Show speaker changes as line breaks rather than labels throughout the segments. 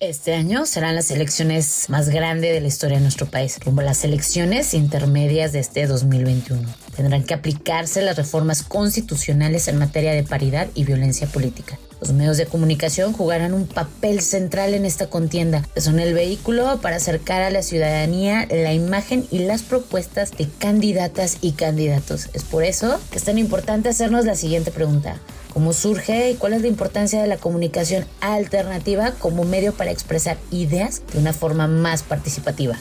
Este año serán las elecciones más grandes de la historia de nuestro país, como las elecciones intermedias de este 2021. Tendrán que aplicarse las reformas constitucionales en materia de paridad y violencia política. Los medios de comunicación jugarán un papel central en esta contienda, son el vehículo para acercar a la ciudadanía la imagen y las propuestas de candidatas y candidatos. Es por eso que es tan importante hacernos la siguiente pregunta cómo surge y cuál es la importancia de la comunicación alternativa como medio para expresar ideas de una forma más participativa.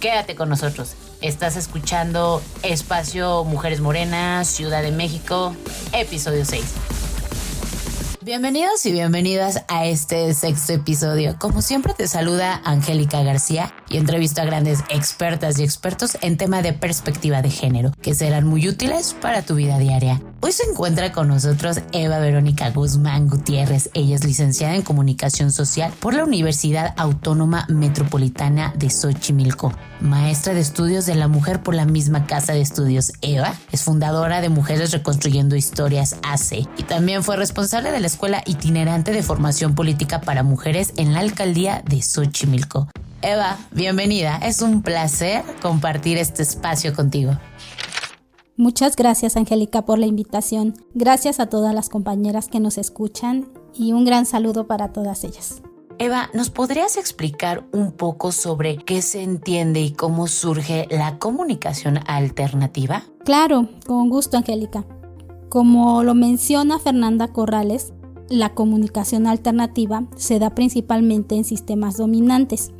Quédate con nosotros. Estás escuchando Espacio Mujeres Morenas, Ciudad de México, episodio 6. Bienvenidos y bienvenidas a este sexto episodio. Como siempre te saluda Angélica García y entrevisto a grandes expertas y expertos en tema de perspectiva de género que serán muy útiles para tu vida diaria. Hoy se encuentra con nosotros Eva Verónica Guzmán Gutiérrez. Ella es licenciada en Comunicación Social por la Universidad Autónoma Metropolitana de Xochimilco, maestra de estudios de la mujer por la misma casa de estudios Eva, es fundadora de Mujeres Reconstruyendo Historias AC y también fue responsable de la Escuela Itinerante de Formación Política para Mujeres en la Alcaldía de Xochimilco. Eva, bienvenida. Es un placer compartir este espacio contigo.
Muchas gracias Angélica por la invitación. Gracias a todas las compañeras que nos escuchan y un gran saludo para todas ellas.
Eva, ¿nos podrías explicar un poco sobre qué se entiende y cómo surge la comunicación alternativa?
Claro, con gusto Angélica. Como lo menciona Fernanda Corrales, la comunicación alternativa se da principalmente en sistemas dominantes,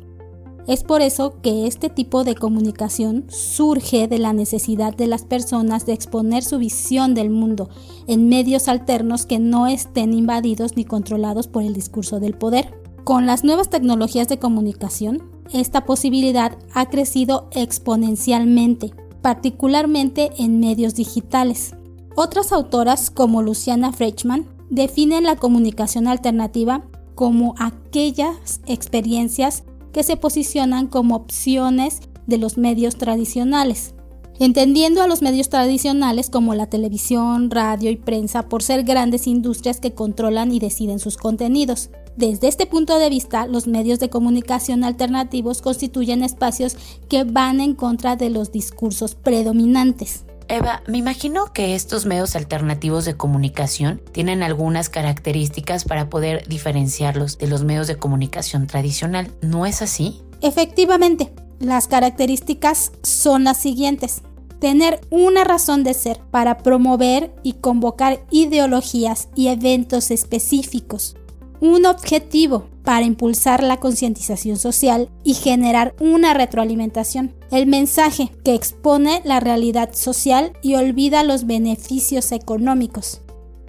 es por eso que este tipo de comunicación surge de la necesidad de las personas de exponer su visión del mundo en medios alternos que no estén invadidos ni controlados por el discurso del poder. Con las nuevas tecnologías de comunicación, esta posibilidad ha crecido exponencialmente, particularmente en medios digitales. Otras autoras como Luciana Frechman definen la comunicación alternativa como aquellas experiencias que se posicionan como opciones de los medios tradicionales, entendiendo a los medios tradicionales como la televisión, radio y prensa por ser grandes industrias que controlan y deciden sus contenidos. Desde este punto de vista, los medios de comunicación alternativos constituyen espacios que van en contra de los discursos predominantes.
Eva, me imagino que estos medios alternativos de comunicación tienen algunas características para poder diferenciarlos de los medios de comunicación tradicional. ¿No es así?
Efectivamente, las características son las siguientes. Tener una razón de ser para promover y convocar ideologías y eventos específicos un objetivo para impulsar la concientización social y generar una retroalimentación. El mensaje que expone la realidad social y olvida los beneficios económicos.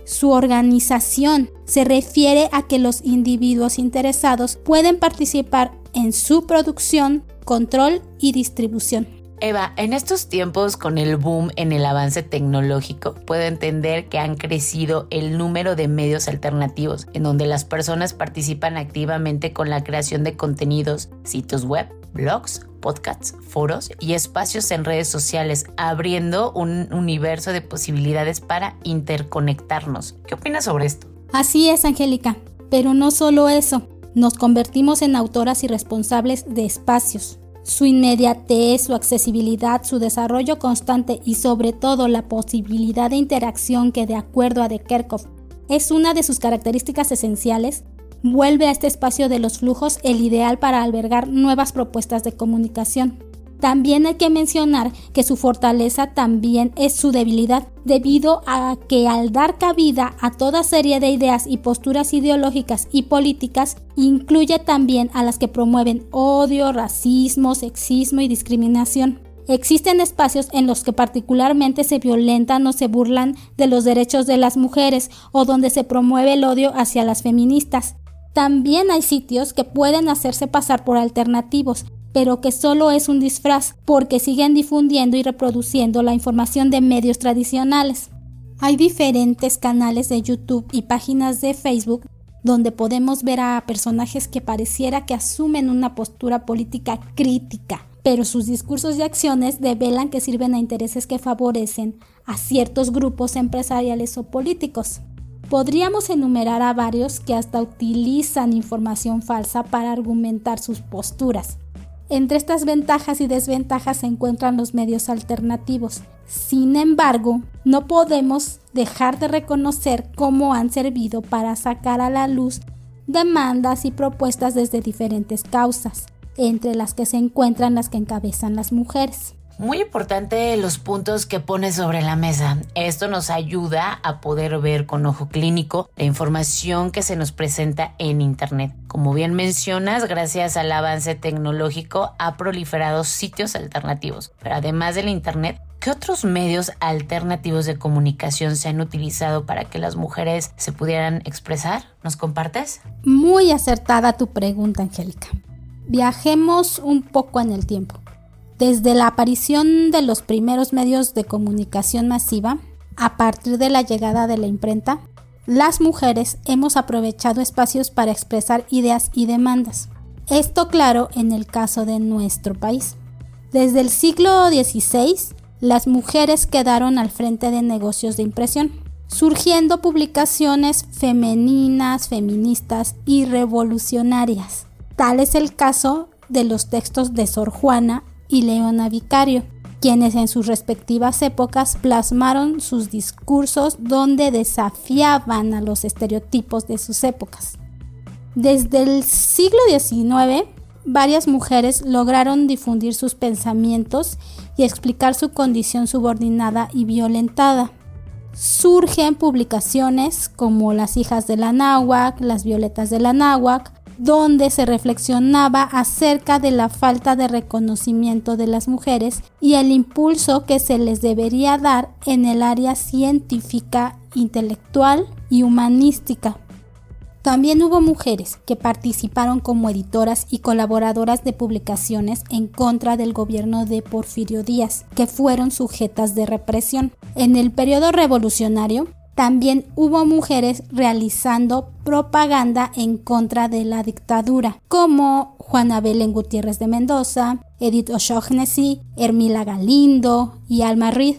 Su organización se refiere a que los individuos interesados pueden participar en su producción, control y distribución.
Eva, en estos tiempos con el boom en el avance tecnológico, puedo entender que han crecido el número de medios alternativos en donde las personas participan activamente con la creación de contenidos, sitios web, blogs, podcasts, foros y espacios en redes sociales, abriendo un universo de posibilidades para interconectarnos. ¿Qué opinas sobre esto?
Así es, Angélica, pero no solo eso, nos convertimos en autoras y responsables de espacios su inmediatez, su accesibilidad, su desarrollo constante y sobre todo la posibilidad de interacción que de acuerdo a De Kerkhoff es una de sus características esenciales, vuelve a este espacio de los flujos el ideal para albergar nuevas propuestas de comunicación. También hay que mencionar que su fortaleza también es su debilidad, debido a que al dar cabida a toda serie de ideas y posturas ideológicas y políticas, incluye también a las que promueven odio, racismo, sexismo y discriminación. Existen espacios en los que particularmente se violentan o se burlan de los derechos de las mujeres o donde se promueve el odio hacia las feministas. También hay sitios que pueden hacerse pasar por alternativos, pero que solo es un disfraz porque siguen difundiendo y reproduciendo la información de medios tradicionales. Hay diferentes canales de YouTube y páginas de Facebook donde podemos ver a personajes que pareciera que asumen una postura política crítica, pero sus discursos y acciones develan que sirven a intereses que favorecen a ciertos grupos empresariales o políticos. Podríamos enumerar a varios que hasta utilizan información falsa para argumentar sus posturas. Entre estas ventajas y desventajas se encuentran los medios alternativos. Sin embargo, no podemos dejar de reconocer cómo han servido para sacar a la luz demandas y propuestas desde diferentes causas, entre las que se encuentran las que encabezan las mujeres.
Muy importante los puntos que pone sobre la mesa. Esto nos ayuda a poder ver con ojo clínico la información que se nos presenta en Internet. Como bien mencionas, gracias al avance tecnológico ha proliferado sitios alternativos. Pero además del Internet, ¿Qué otros medios alternativos de comunicación se han utilizado para que las mujeres se pudieran expresar? ¿Nos compartes?
Muy acertada tu pregunta, Angélica. Viajemos un poco en el tiempo. Desde la aparición de los primeros medios de comunicación masiva, a partir de la llegada de la imprenta, las mujeres hemos aprovechado espacios para expresar ideas y demandas. Esto claro en el caso de nuestro país. Desde el siglo XVI, las mujeres quedaron al frente de negocios de impresión, surgiendo publicaciones femeninas, feministas y revolucionarias. Tal es el caso de los textos de Sor Juana y Leona Vicario, quienes en sus respectivas épocas plasmaron sus discursos donde desafiaban a los estereotipos de sus épocas. Desde el siglo XIX, varias mujeres lograron difundir sus pensamientos y explicar su condición subordinada y violentada. Surgen publicaciones como Las hijas de la náhuac, Las violetas de la náhuac, donde se reflexionaba acerca de la falta de reconocimiento de las mujeres y el impulso que se les debería dar en el área científica, intelectual y humanística. También hubo mujeres que participaron como editoras y colaboradoras de publicaciones en contra del gobierno de Porfirio Díaz, que fueron sujetas de represión. En el periodo revolucionario, también hubo mujeres realizando propaganda en contra de la dictadura, como Juana Belén Gutiérrez de Mendoza, Edith O'Shaughnessy, Hermila Galindo y Alma Reed.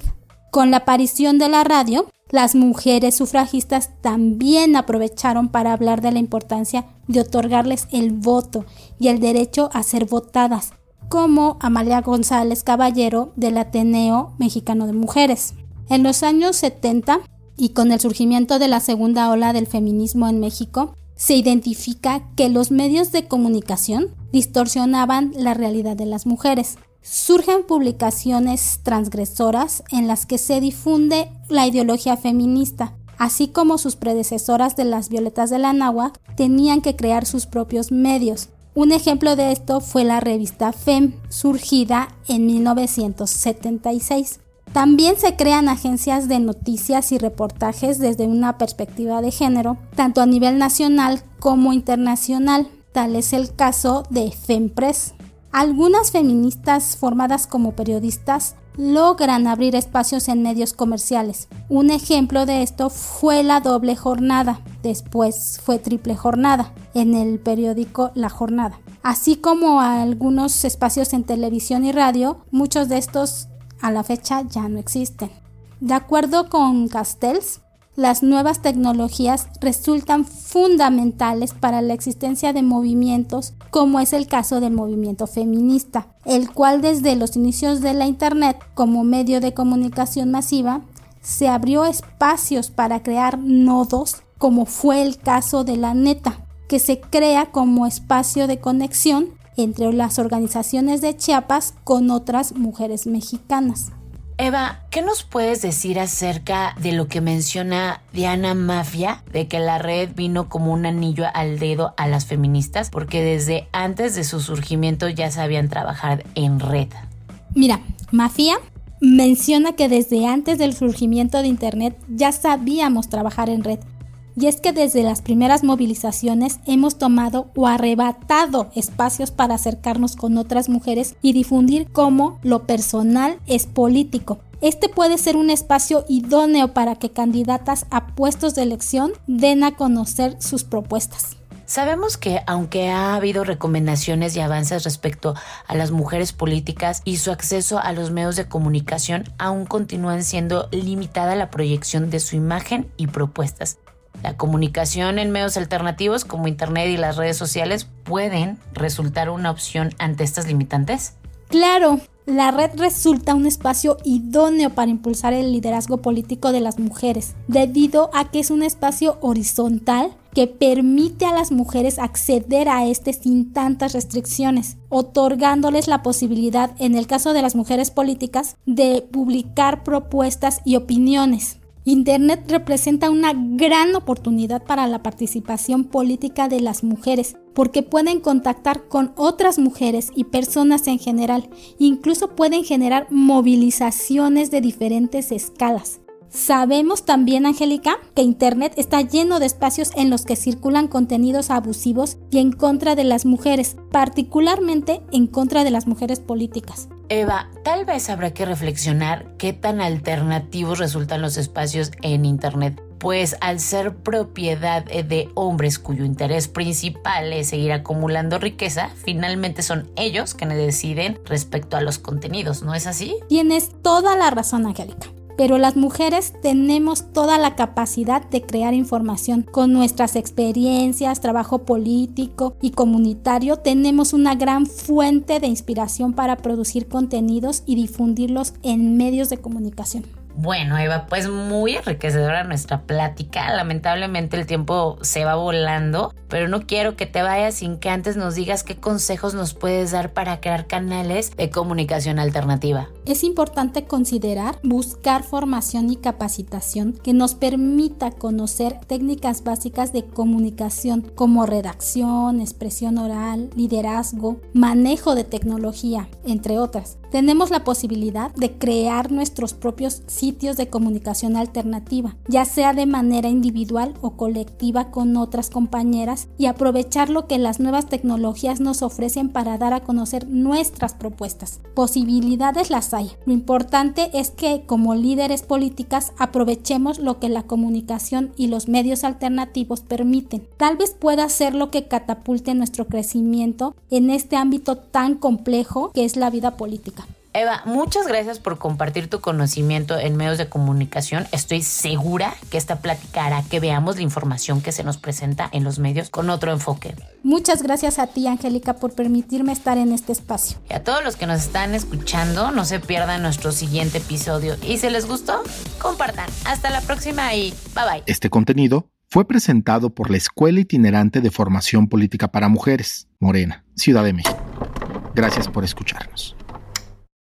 Con la aparición de la radio, las mujeres sufragistas también aprovecharon para hablar de la importancia de otorgarles el voto y el derecho a ser votadas, como Amalia González Caballero del Ateneo Mexicano de Mujeres. En los años 70, y con el surgimiento de la segunda ola del feminismo en México, se identifica que los medios de comunicación distorsionaban la realidad de las mujeres. Surgen publicaciones transgresoras en las que se difunde la ideología feminista, así como sus predecesoras de las Violetas de la Náhuac tenían que crear sus propios medios. Un ejemplo de esto fue la revista FEM, surgida en 1976. También se crean agencias de noticias y reportajes desde una perspectiva de género, tanto a nivel nacional como internacional. Tal es el caso de FEMPRES. Algunas feministas formadas como periodistas logran abrir espacios en medios comerciales. Un ejemplo de esto fue la doble jornada, después fue triple jornada en el periódico La Jornada. Así como algunos espacios en televisión y radio, muchos de estos a la fecha ya no existen. De acuerdo con Castells, las nuevas tecnologías resultan fundamentales para la existencia de movimientos como es el caso del movimiento feminista, el cual desde los inicios de la Internet como medio de comunicación masiva se abrió espacios para crear nodos como fue el caso de la neta, que se crea como espacio de conexión entre las organizaciones de Chiapas con otras mujeres mexicanas.
Eva, ¿qué nos puedes decir acerca de lo que menciona Diana Mafia, de que la red vino como un anillo al dedo a las feministas, porque desde antes de su surgimiento ya sabían trabajar en red?
Mira, Mafia menciona que desde antes del surgimiento de Internet ya sabíamos trabajar en red y es que desde las primeras movilizaciones hemos tomado o arrebatado espacios para acercarnos con otras mujeres y difundir cómo lo personal es político. Este puede ser un espacio idóneo para que candidatas a puestos de elección den a conocer sus propuestas.
Sabemos que aunque ha habido recomendaciones y avances respecto a las mujeres políticas y su acceso a los medios de comunicación, aún continúan siendo limitada la proyección de su imagen y propuestas. La comunicación en medios alternativos como Internet y las redes sociales pueden resultar una opción ante estas limitantes.
Claro, la red resulta un espacio idóneo para impulsar el liderazgo político de las mujeres, debido a que es un espacio horizontal que permite a las mujeres acceder a este sin tantas restricciones, otorgándoles la posibilidad, en el caso de las mujeres políticas, de publicar propuestas y opiniones. Internet representa una gran oportunidad para la participación política de las mujeres, porque pueden contactar con otras mujeres y personas en general, incluso pueden generar movilizaciones de diferentes escalas. Sabemos también, Angélica, que Internet está lleno de espacios en los que circulan contenidos abusivos y en contra de las mujeres, particularmente en contra de las mujeres políticas.
Eva, tal vez habrá que reflexionar qué tan alternativos resultan los espacios en Internet, pues al ser propiedad de hombres cuyo interés principal es seguir acumulando riqueza, finalmente son ellos quienes deciden respecto a los contenidos, ¿no es así?
Tienes toda la razón, Angélica pero las mujeres tenemos toda la capacidad de crear información. Con nuestras experiencias, trabajo político y comunitario, tenemos una gran fuente de inspiración para producir contenidos y difundirlos en medios de comunicación.
Bueno, Eva, pues muy enriquecedora nuestra plática. Lamentablemente el tiempo se va volando, pero no quiero que te vayas sin que antes nos digas qué consejos nos puedes dar para crear canales de comunicación alternativa.
Es importante considerar buscar formación y capacitación que nos permita conocer técnicas básicas de comunicación como redacción, expresión oral, liderazgo, manejo de tecnología, entre otras. Tenemos la posibilidad de crear nuestros propios sitios de comunicación alternativa, ya sea de manera individual o colectiva con otras compañeras y aprovechar lo que las nuevas tecnologías nos ofrecen para dar a conocer nuestras propuestas. Posibilidades las hay. Lo importante es que como líderes políticas aprovechemos lo que la comunicación y los medios alternativos permiten. Tal vez pueda ser lo que catapulte nuestro crecimiento en este ámbito tan complejo que es la vida política.
Eva, muchas gracias por compartir tu conocimiento en medios de comunicación. Estoy segura que esta plática hará que veamos la información que se nos presenta en los medios con otro enfoque.
Muchas gracias a ti, Angélica, por permitirme estar en este espacio.
Y a todos los que nos están escuchando, no se pierdan nuestro siguiente episodio. Y si les gustó, compartan. Hasta la próxima y bye bye.
Este contenido fue presentado por la Escuela Itinerante de Formación Política para Mujeres, Morena, Ciudad de México. Gracias por escucharnos.